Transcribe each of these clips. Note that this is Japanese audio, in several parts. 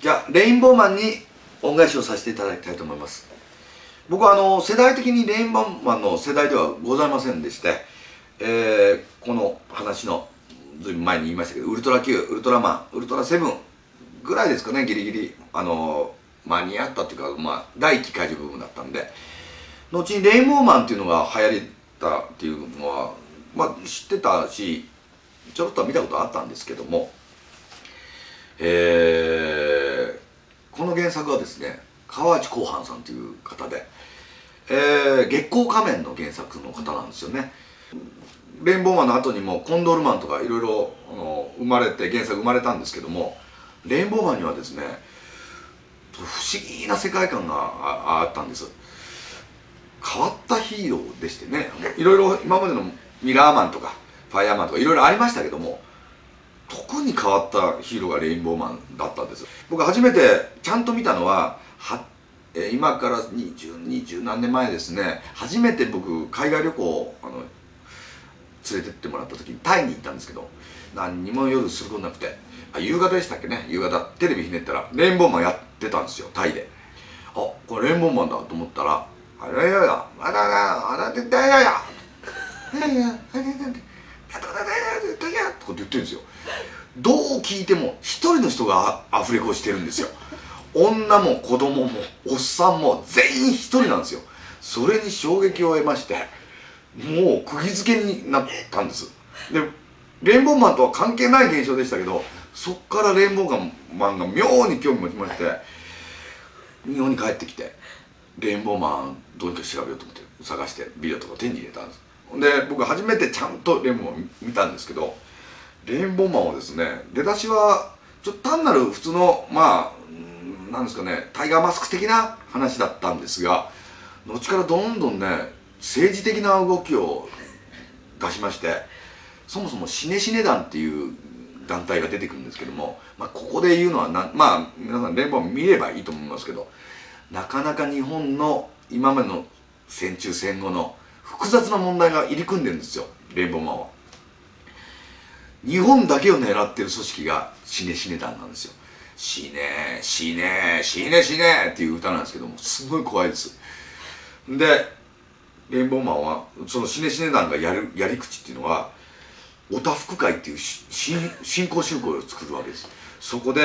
じゃあレインボーマンに恩返しをさせていただきたいと思います。僕はあの世代的にレインボーマンの世代ではございませんでしてえー、この話のずいぶん前に言いましたけどウルトラ Q ウルトラマンウルトラセブンぐらいですかねギリギリあの間に合ったっていうか、まあ、第1期怪獣部分だったんで。後にレインボーマンっていうのが流行ったっていうのは、まあ、知ってたしちょろっと見たことあったんですけどもえー、この原作はですね川内広範さんという方で、えー、月光仮面の原作の方なんですよね。レインボーマンの後にもコンドルマンとかいろいろ生まれて原作生まれたんですけどもレインボーマンにはですね不思議な世界観があったんです。変わったヒーローでしてねいろいろ今までのミラーマンとかファイヤーマンとかいろいろありましたけども特に変わったヒーローがレインボーマンだったんです。僕初めてちゃんと見たのはは今から20、何年前ですね。初めて僕海外旅行あの連れてってもらった時にタイに行ったんですけど何にも夜することなくて。あ夕方でしたっけね。夕方テレビひねったらレインボーマンやってたんですよタイで。あこれレインボーマンだと思ったら「あらややあららあらてだやや」「や。やあれなんて」「やったことか言ってるんですよどう聞いても一人の人がアフレコしてるんですよ女も子供もおっさんも全員一人なんですよそれに衝撃を得ましてもう釘付けになったんです。でレインボーマンとは関係ない現象でしたけどそっからレインボーマンが妙に興味持ちまして日本に帰ってきてレインボーマンどうにか調べようと思って探してビデオとか手に入れたんです。で僕初めてちゃんとレインボーマン見たんですけどレインボーマンはですね出だしはちょっと単なる普通のまあなんですかねタイガーマスク的な話だったんですが後からどんどんね政治的な動きを出しましてそもそもシネシネ団っていう団体が出てくるんですけども、まあ、ここで言うのはなまあ皆さん連邦見ればいいと思いますけどなかなか日本の今までの戦中戦後の複雑な問題が入り組んでるんですよレインボーマンは。日本だけを狙ってる組織がシネシネ団なんですよ。死ね死ね死ね死ねっていう歌なんですけどもすごい怖いです。でレインボーマンはそのシネシネ団がやるやり口っていうのはおたふく会っていう新興宗教を作るわけです。そこで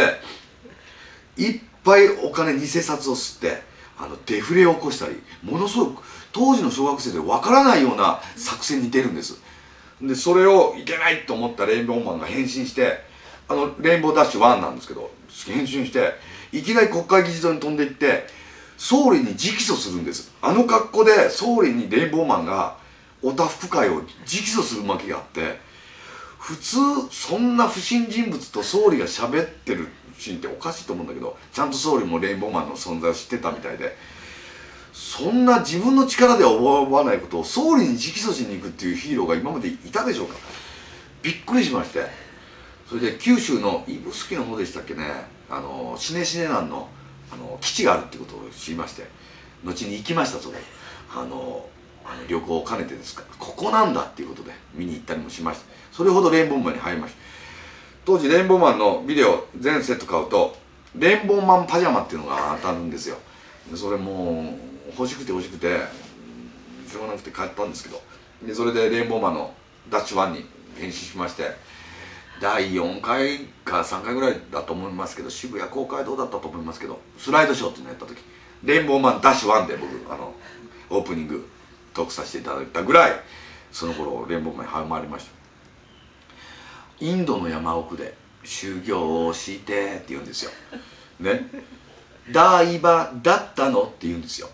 いっぱいお金偽札を吸ってあのデフレを起こしたりものすごく当時の小学生でわからないような作戦に出るんです。でそれをいけないと思ったレインボーマンが変身してあのレインボーダッシュ1なんですけど変身していきなり国会議事堂に飛んでいって総理に直訴するんです。あの格好で総理にレインボーマンがおたふく会を直訴するわけがあって普通そんな不審人物と総理が喋ってるシーンっておかしいと思うんだけどちゃんと総理もレインボーマンの存在を知ってたみたいでそんな自分の力では思わないことを総理に直訴しに行くっていうヒーローが今までいたでしょうか。びっくりしまして。それで九州の指宿の方でしたっけね。あのシネシネ団のあの基地があるってことを知りまして。後に行きましたそこあのあの旅行を兼ねてですか。ここなんだっていうことで見に行ったりもしましたそれほどレインボーマンに入りました当時レインボーマンのビデオ全セット買うとレインボーマンパジャマっていうのが当たるんですよ。それもう欲しくて欲しくてしょうがなくて買ったんですけどでそれでレインボーマンのダッシュ1に変身しまして第4回か3回ぐらいだと思いますけど渋谷公会堂だったと思いますけどスライドショーっていうのやった時レインボーマンダッシュ1で僕あのオープニングトークさせていただいたぐらいその頃レインボーマンにハマりました。インドの山奥で修行をしてって言うんですよ。ね。台場だったのって言うんですよ。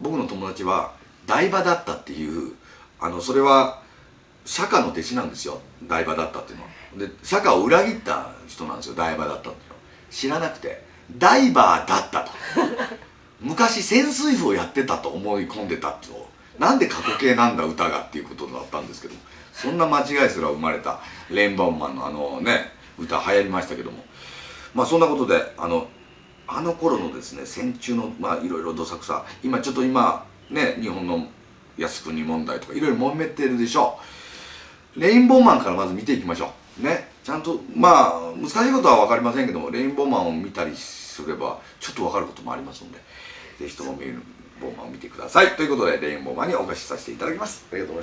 僕の友達は台場だったっていうあのそれは釈迦の弟子なんですよ。台場だったっていうのは。で釈迦を裏切った人なんですよ。台場だったっていうの知らなくてダイバーだったと。昔潜水夫をやってたと思い込んでたっていうなんで過去形なんだ歌がっていうことだったんですけどそんな間違いすら生まれたレインボーマンのあのね歌流行りましたけども。まあそんなことであのあの頃のですね戦中のまあいろいろどさくさ。今ちょっと今ね日本の靖国問題とかいろいろ揉めてるでしょ。うレインボーマンからまず見ていきましょう。ねちゃんとまあ難しいことは分かりませんけどもレインボーマンを見たりすればちょっと分かることもありますのでぜひともレインボーマンを見てください。ということでレインボーマンにお貸しさせていただきます。ありがとうございました。